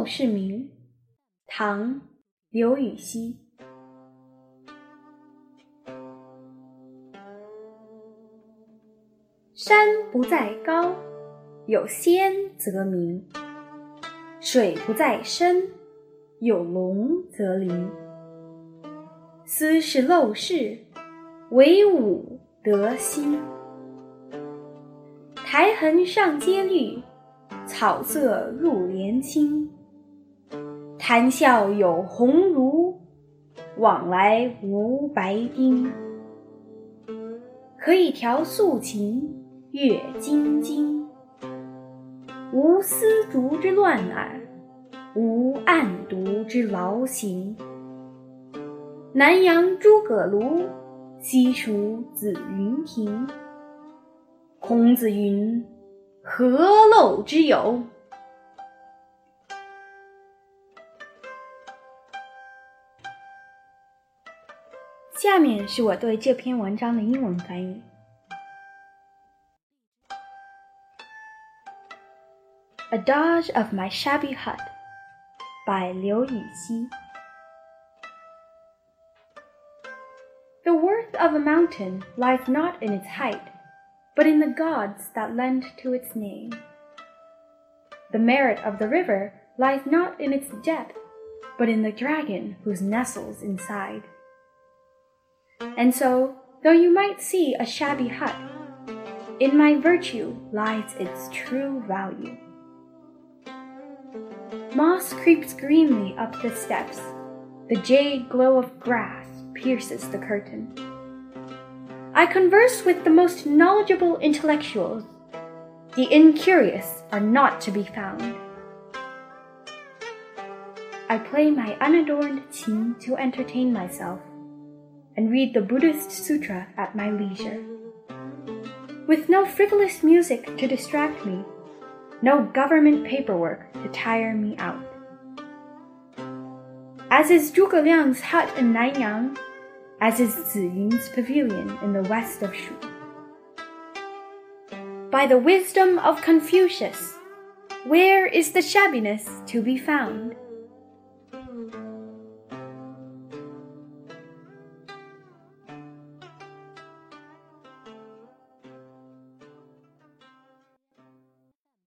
陋室铭》唐·刘禹锡。山不在高，有仙则名；水不在深，有龙则灵。斯是陋室，惟吾德馨。苔痕上阶绿，草色入帘青。谈笑有鸿儒，往来无白丁。可以调素琴，阅金经。无丝竹之乱耳，无案牍之劳形。南阳诸葛庐，西蜀子云亭。孔子云：“何陋之有？”下面是我对这篇文章的英文翻译。Adage of My Shabby Hut by Liu Yuxi. The worth of a mountain lies not in its height, but in the gods that lend to its name. The merit of the river lies not in its depth, but in the dragon who nestles inside. And so, though you might see a shabby hut, in my virtue lies its true value. Moss creeps greenly up the steps, the jade glow of grass pierces the curtain. I converse with the most knowledgeable intellectuals. The incurious are not to be found. I play my unadorned qin to entertain myself, and read the Buddhist sutra at my leisure. With no frivolous music to distract me, no government paperwork to tire me out. As is Zhuge Liang's hut in Nanyang, as is Ziyun's pavilion in the west of Shu. By the wisdom of Confucius, where is the shabbiness to be found?